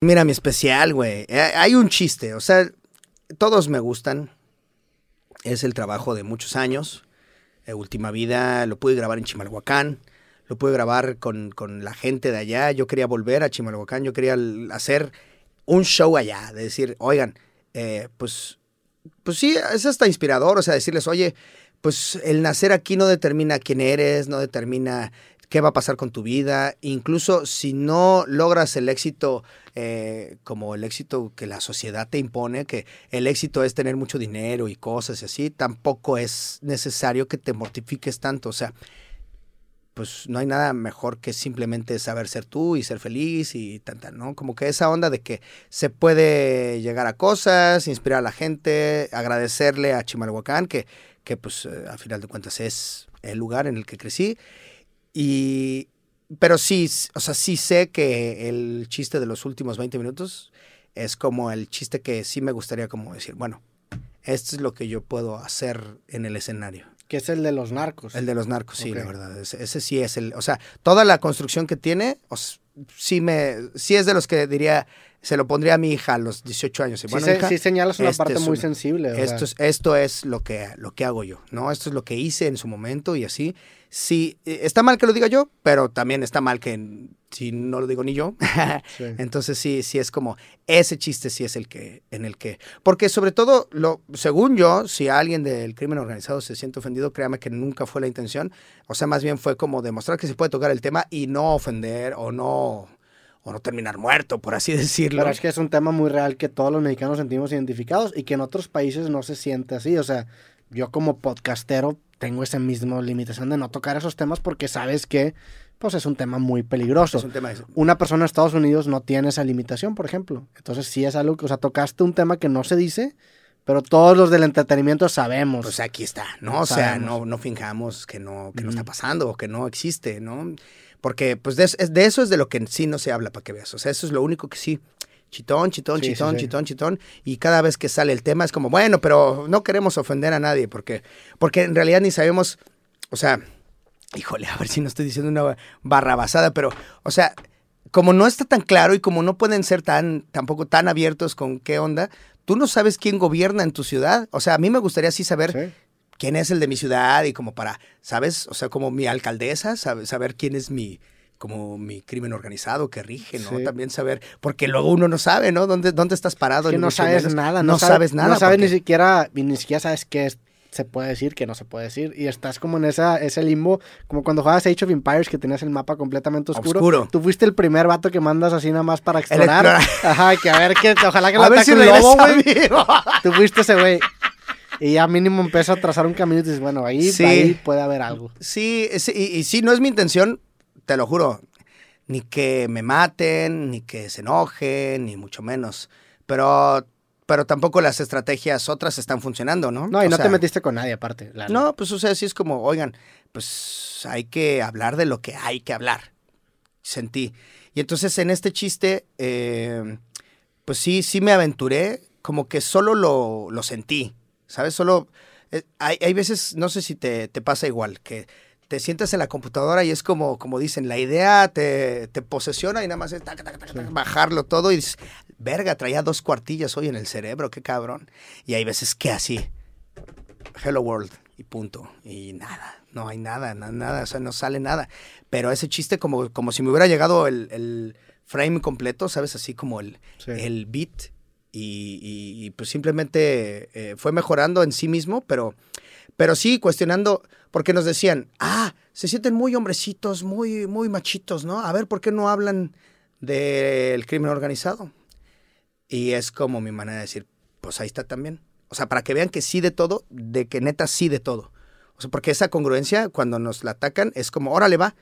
Mira, mi especial, güey. Eh, Hay un chiste, o sea, todos me gustan. Es el trabajo de muchos años. Eh, Última Vida lo pude grabar en Chimalhuacán. Lo pude grabar con, con la gente de allá. Yo quería volver a Chimalhuacán. Yo quería hacer un show allá. De decir, oigan, eh, pues, pues sí, es hasta inspirador. O sea, decirles, oye, pues el nacer aquí no determina quién eres, no determina qué va a pasar con tu vida. Incluso si no logras el éxito eh, como el éxito que la sociedad te impone, que el éxito es tener mucho dinero y cosas y así, tampoco es necesario que te mortifiques tanto. O sea, pues no hay nada mejor que simplemente saber ser tú y ser feliz y tanta, ¿no? Como que esa onda de que se puede llegar a cosas, inspirar a la gente, agradecerle a Chimalhuacán, que, que pues eh, a final de cuentas es el lugar en el que crecí. Y, pero sí, o sea, sí sé que el chiste de los últimos 20 minutos es como el chiste que sí me gustaría como decir, bueno, esto es lo que yo puedo hacer en el escenario. Que es el de los narcos. El de los narcos, sí, Ok. la verdad. Ese, ese sí es el, o sea, toda la construcción que tiene, o s- sí me, sí es de los que diría, se lo pondría a mi hija a los 18 años. Y Sí, bueno, se- hija, sí señalas una este parte muy un- sensible. esto sea, es, esto es lo que, lo que hago yo, ¿no? Esto es lo que hice en su momento y así. Sí, eh, está mal que lo diga yo, pero también está mal que si no lo digo ni yo. sí. Entonces sí, sí es como, ese chiste sí es el que, en el que, porque sobre todo, lo, según yo, si alguien del crimen organizado se siente ofendido, créame que nunca fue la intención, o sea, más bien fue como demostrar que se puede tocar el tema y no ofender o no, o no terminar muerto, por así decirlo. Pero es que es un tema muy real que todos los mexicanos sentimos identificados y que en otros países no se siente así. O sea, yo como podcastero tengo esa misma limitación de no tocar esos temas porque sabes que pues es un tema muy peligroso. es un tema de- Una persona en Estados Unidos no tiene esa limitación, por ejemplo. Entonces sí es algo que, o sea, tocaste un tema que no se dice, pero todos los del entretenimiento sabemos. Pues aquí está, ¿no? O sea, Sabemos. no, no finjamos que no, que no está pasando o que no existe, ¿no? Porque pues de, de eso es de lo que sí no se habla para que veas. O sea, eso es lo único que sí. Chitón, chitón, Sí, chitón, sí. chitón, chitón. Y cada vez que sale el tema es como, bueno, pero no queremos ofender a nadie porque, porque en realidad ni sabemos, o sea, híjole, a ver si no estoy diciendo una barrabasada, pero, o sea, como no está tan claro y como no pueden ser tan, tampoco tan abiertos con qué onda, tú no sabes quién gobierna en tu ciudad. O sea, a mí me gustaría sí saber quién es el de mi ciudad y como para, ¿sabes? O sea, como mi alcaldesa, sabe- saber quién es mi como mi crimen organizado que rige, ¿no? Sí. También saber, porque luego uno no sabe, ¿no? ¿Dónde, dónde estás parado? Es que no sabes nada. No, sabe- sabes nada. No sabes ni siquiera, ni siquiera sabes qué es- se puede decir, qué no se puede decir. Y estás como en esa, ese limbo, como cuando jugabas Age of Empires, que tenías el mapa completamente oscuro. Oscuro. Tú fuiste el primer vato que mandas así nada más para explorar. Ajá, que a ver qué, ojalá que lo ataque si un lobo, güey. Tú fuiste ese güey. Y ya mínimo empieza a trazar un camino y dices, bueno, ahí, Sí. ahí puede haber algo. Sí, sí, y, y sí, no es mi intención, te lo juro, ni que me maten, ni que se enojen, ni mucho menos. Pero, pero tampoco las estrategias otras están funcionando, ¿no? No, y O no sea, te metiste con nadie aparte. la- No, pues o sea, sí es como, oigan, pues hay que hablar de lo que hay que hablar. Sentí. Y entonces en este chiste, eh, pues sí, sí me aventuré, como que solo lo, lo sentí, ¿sabes? Solo, eh, hay, hay veces, no sé si te, te pasa igual, que te sientas en la computadora y es como, como dicen, la idea te, te posesiona y nada más es tac, tac, tac, tac, bajarlo todo y dices, verga, traía dos cuartillas hoy en el cerebro, qué cabrón. Y hay veces que así, Hello World y punto. Y nada, no hay nada, na- nada, o sea, no sale nada. Pero ese chiste como, como si me hubiera llegado el, el frame completo, ¿sabes? Así como el, Sí. el beat y, pues simplemente eh, fue mejorando en sí mismo, pero, pero sí cuestionando, porque nos decían, ah, se sienten muy hombrecitos, muy, muy machitos, ¿no? A ver, ¿por qué no hablan del crimen organizado? Y es como mi manera de decir, pues ahí está también. O sea, para que vean que sí de todo, de que neta sí de todo. O sea, porque esa congruencia, cuando nos la atacan, es como, órale, va.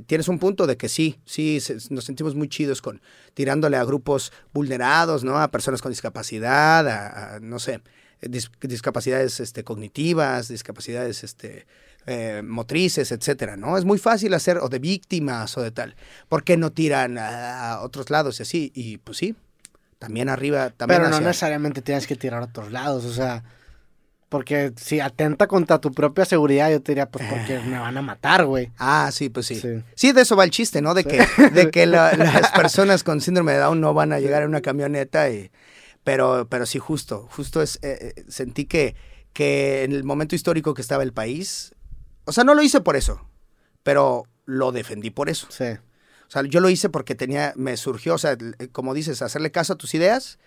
Tienes un punto de que sí, sí, se- nos sentimos muy chidos con tirándole a grupos vulnerados, ¿no? A personas con discapacidad, a, a, no sé, dis- discapacidades este, cognitivas, discapacidades este, eh, motrices, etcétera, ¿no? Es muy fácil hacer, o de víctimas, o de tal. ¿Por qué no tiran a, a otros lados y así? Y pues sí, también arriba, también Pero no necesariamente tienes que tirar a otros lados, o sea, Porque si atenta contra tu propia seguridad, yo te diría, pues porque me van a matar, güey. Ah, sí, pues sí. Sí. sí. de eso va el chiste, ¿no? De que, de que la- las personas con síndrome de Down no van a llegar en una camioneta y... Pero, pero sí, justo, justo es, eh, eh, sentí que, que en el momento histórico que estaba el país, o sea, no lo hice por eso, pero lo defendí por eso. Sí. O sea, yo lo hice porque tenía, me surgió, o sea, como dices, hacerle caso a tus ideas,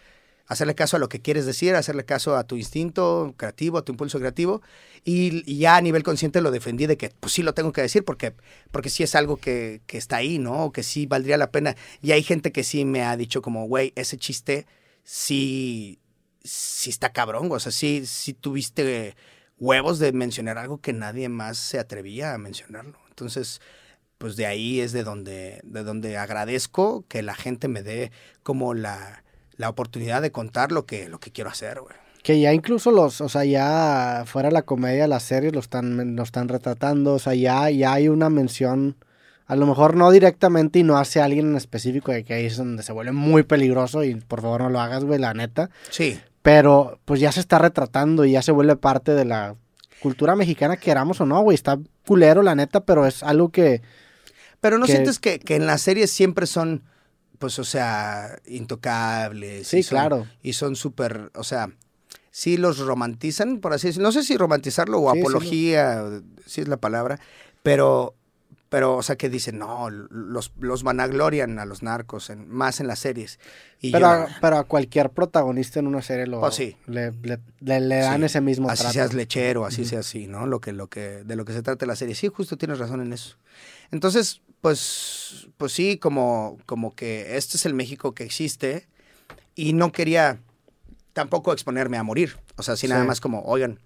hacerle caso a lo que quieres decir, hacerle caso a tu instinto creativo, a tu impulso creativo, y, ya a nivel consciente lo defendí de que, pues sí lo tengo que decir, porque, porque sí es algo que, que está ahí, ¿no? Que sí valdría la pena. Y hay gente que sí me ha dicho como, güey, ese chiste sí, sí está cabrón, o sea, sí, sí tuviste huevos de mencionar algo que nadie más se atrevía a mencionarlo. Entonces, pues de ahí es de donde, de donde agradezco que la gente me dé como la, la oportunidad de contar lo que, lo que quiero hacer, güey. Que ya incluso los, o sea, ya fuera la comedia, las series lo están, lo están retratando, o sea, ya, ya hay una mención, a lo mejor no directamente y no hacia alguien en específico, de que ahí es donde se vuelve muy peligroso y por favor no lo hagas, güey, la neta. Sí, Pero pues ya se está retratando y ya se vuelve parte de la cultura mexicana, queramos o no, güey, está culero, la neta, pero es algo que... pero ¿no Que- sientes que, que en las series siempre son, pues, o sea, intocables? Sí, y son- claro. Y son súper, o sea, sí los romantizan, por así decirlo. No sé si romantizarlo o Sí, sí, apología, si es la palabra, pero, pero, o sea, que dicen, no, los, los vanaglorian a los narcos, en, más en las series. Y Pero, yo- a, pero a cualquier protagonista en una serie lo, Pues sí. le, le- le- le dan Sí. ese mismo así trato. seas lechero, así sea así, ¿no? Lo que, lo que, de lo que se trata la serie. Sí, justo tienes razón en eso. Entonces, pues, pues sí, como, como que este es el México que existe y no quería tampoco exponerme a morir. O sea, así nada Sí. más como, oigan,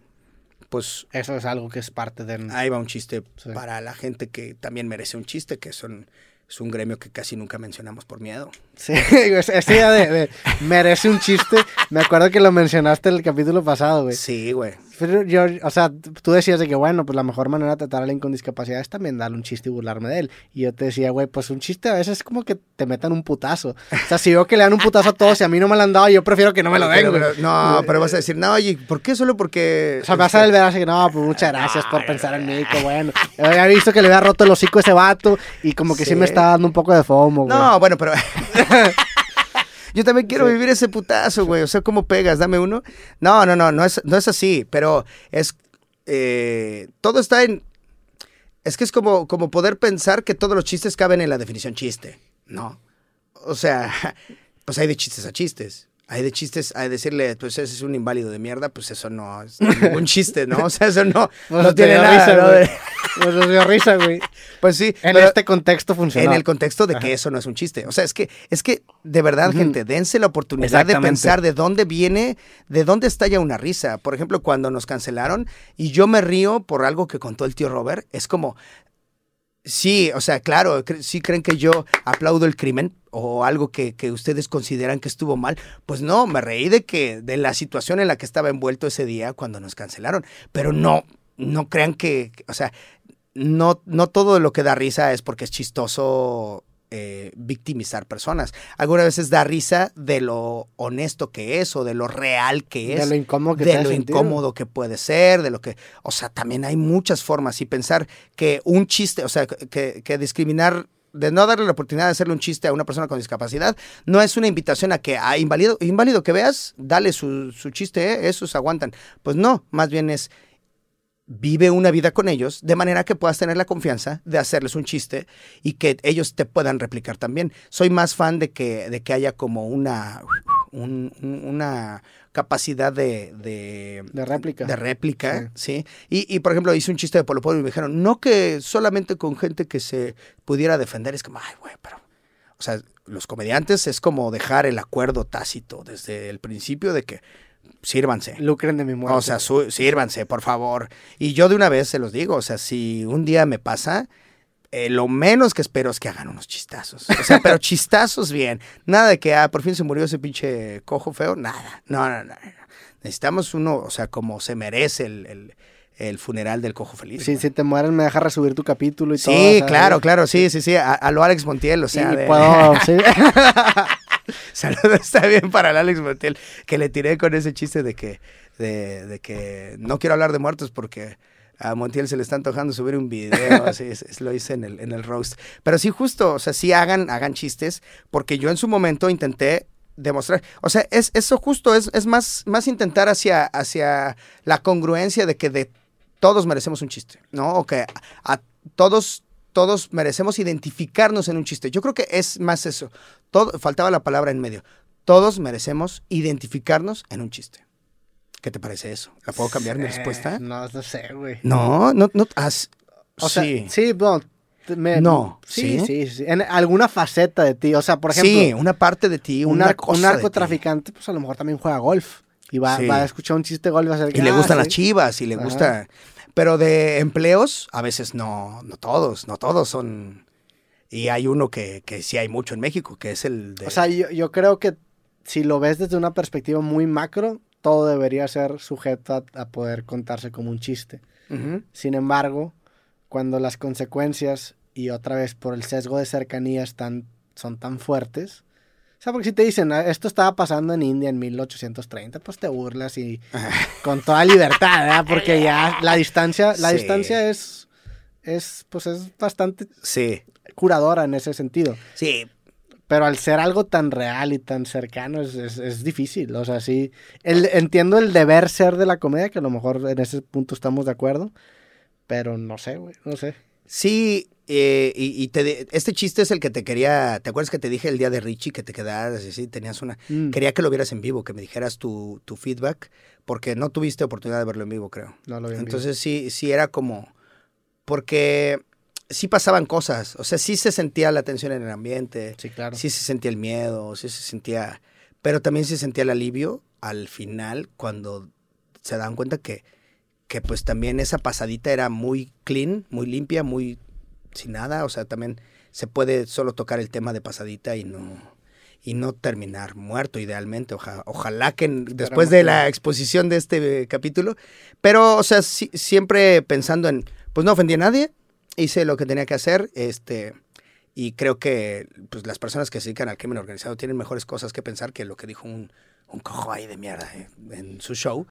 pues Eso es algo que es parte de... ahí va un chiste Sí. para la gente que también merece un chiste, que son, es un gremio que casi nunca mencionamos por miedo. Sí, idea de, de merece un chiste. Me acuerdo que lo mencionaste en el capítulo pasado, güey. Sí, güey. Pero yo, o sea, tú decías de que, bueno, pues la mejor manera de tratar a alguien con discapacidad es también darle un chiste y burlarme de él. Y yo te decía, güey, pues un chiste a veces es como que te metan un putazo. O sea, si veo que le dan un putazo a todos y a mí no me lo han dado, yo prefiero que no me lo den, Pero- güey. no, pero vas a decir, no, oye, ¿por qué? Solo porque... O sea, me vas a ver así que no, pues muchas gracias por pensar en mí, que bueno. Yo había visto que le había roto el hocico a ese vato y como que sí, Sí. me está dando un poco de fomo, güey. No, bueno, pero. Yo también quiero Sí. vivir ese putazo, güey. O sea, ¿cómo pegas? Dame uno. No, no, no, no es, no es así, pero es. eh, todo está en. Es que es como, como poder pensar que todos los chistes caben en la definición chiste. No. O sea, pues hay de chistes a chistes. Hay de chistes, hay de decirle, pues ese es un inválido de mierda, pues eso no es ningún chiste, ¿no? O sea, eso no, no tiene nada. risa, ¿no? Pues nos dio risa, güey. Pues sí. En pero- este contexto funcionó. en el contexto de Ajá. que eso no es un chiste. O sea, es que, es que de verdad, gente, dense la oportunidad de pensar de dónde viene, de dónde estalla una risa. Por ejemplo, cuando nos cancelaron y yo me río por algo que contó el tío Robert, es como, sí, o sea, claro, sí creen que yo aplaudo el crimen o algo que, que ustedes consideran que estuvo mal. Pues no, me reí de que, de la situación en la que estaba envuelto ese día cuando nos cancelaron. Pero no, no crean que, o sea, no, no todo lo que da risa es porque es chistoso eh, victimizar personas. Algunas veces da risa de lo honesto que es o de lo real que es. De lo incómodo que de lo incómodo que puede ser, de lo que, o sea, también hay muchas formas y pensar que un chiste, o sea, que, que discriminar, de no darle la oportunidad de hacerle un chiste a una persona con discapacidad, no es una invitación a que a inválido, inválido que veas, dale su, su chiste, ¿eh? esos aguantan. Pues no, más bien es vive una vida con ellos de manera que puedas tener la confianza de hacerles un chiste y que ellos te puedan replicar también. Soy más fan de que, de que haya como una, un- un- una capacidad de, de, De réplica. de réplica, ¿sí? Y, y, por ejemplo, hice un chiste de Polo Polo y me dijeron, no que solamente con gente que se pudiera defender, es como, ay, güey, pero... O sea, los comediantes es como dejar el acuerdo tácito desde el principio de que sírvanse. Lucren de mi muerte. O sea, su- sírvanse, por favor. Y yo de una vez se los digo, o sea, si un día me pasa, eh, lo menos que espero es que hagan unos chistazos. O sea, pero chistazos bien. Nada de que, ah, por fin se murió ese pinche cojo feo, nada. No, no, no. Necesitamos uno, o sea, como se merece el, el- el funeral del cojo feliz. si, ¿no? si te mueres, me dejas resubir tu capítulo y todo. Sí, o sea, claro, claro, sí, sí, sí, a, a lo Alex Montiel, o sea, y de- puedo, sí. Saludos también para el Alex Montiel, que le tiré con ese chiste de que, de, de que no quiero hablar de muertos porque a Montiel se le está antojando subir un video, así es, es- lo hice en el, en el roast. Pero sí, justo, o sea, sí hagan, hagan chistes, porque yo en su momento intenté demostrar, o sea, es eso justo, es, es más, más intentar hacia, hacia la congruencia de que de todos merecemos un chiste, ¿no? O que a, a todos, todos merecemos identificarnos en un chiste. Yo creo que es más eso. Todo, faltaba la palabra en medio. Todos merecemos identificarnos en un chiste. ¿Qué te parece eso? ¿La puedo cambiar mi Eh, respuesta? No, no sé, güey. No, no, no. has- O sea, sí. sí, bueno, me- No, sí, ¿sí? sí, sí, En alguna faceta de ti. O sea, por ejemplo, sí, una parte de ti, un, una cosa narcotraficante, pues a lo mejor también juega golf. Y va, Sí. va a escuchar un chiste de golf y va a ser Y le ah, gustan las sí. chivas y le Ajá. gusta. Pero de empleos, a veces no, no todos, no todos son. Y hay uno que, que sí hay mucho en México, que es el de. O sea, yo, yo creo que si lo ves desde una perspectiva muy macro, todo debería ser sujeto a, a poder contarse como un chiste. Sin embargo, cuando las consecuencias y otra vez por el sesgo de cercanía están, son tan fuertes, o sea, porque si te dicen, "Ah, esto estaba pasando en India en 1830, pues te burlas y con toda libertad, ¿verdad? Porque ya la distancia, la Sí. distancia es, es, pues es bastante Sí, curadora en ese sentido. sí. Pero al ser algo tan real y tan cercano es, es- es difícil. O sea, sí. El, entiendo el deber ser de la comedia, que a lo mejor en ese punto estamos de acuerdo. Pero no sé, güey, no sé. Sí, eh, y, y te de- este chiste es el que te quería. ¿Te acuerdas que te dije el día de Richie que te quedaras y sí, tenías una. Mm, Quería que lo vieras en vivo, que me dijeras tu, tu feedback, porque no tuviste oportunidad de verlo en vivo, creo. no lo vi en vivo. Entonces sí, sí era como. Porque sí pasaban cosas. O sea, sí se sentía la tensión en el ambiente. Sí, claro. Sí se sentía el miedo, sí se sentía. Pero también se sentía el alivio al final cuando se dan cuenta que, que pues también esa pasadita era muy clean, muy limpia, muy sin nada. O sea, también se puede solo tocar el tema de pasadita y no y no terminar muerto idealmente. Oja- ojalá que después de la exposición de este eh, capítulo. Pero, o sea, siempre pensando en, pues no ofendí a nadie, hice lo que tenía que hacer, este, y creo que pues, las personas que se dedican al crimen organizado tienen mejores cosas que pensar que lo que dijo un, un cojo ahí de mierda eh, en su show.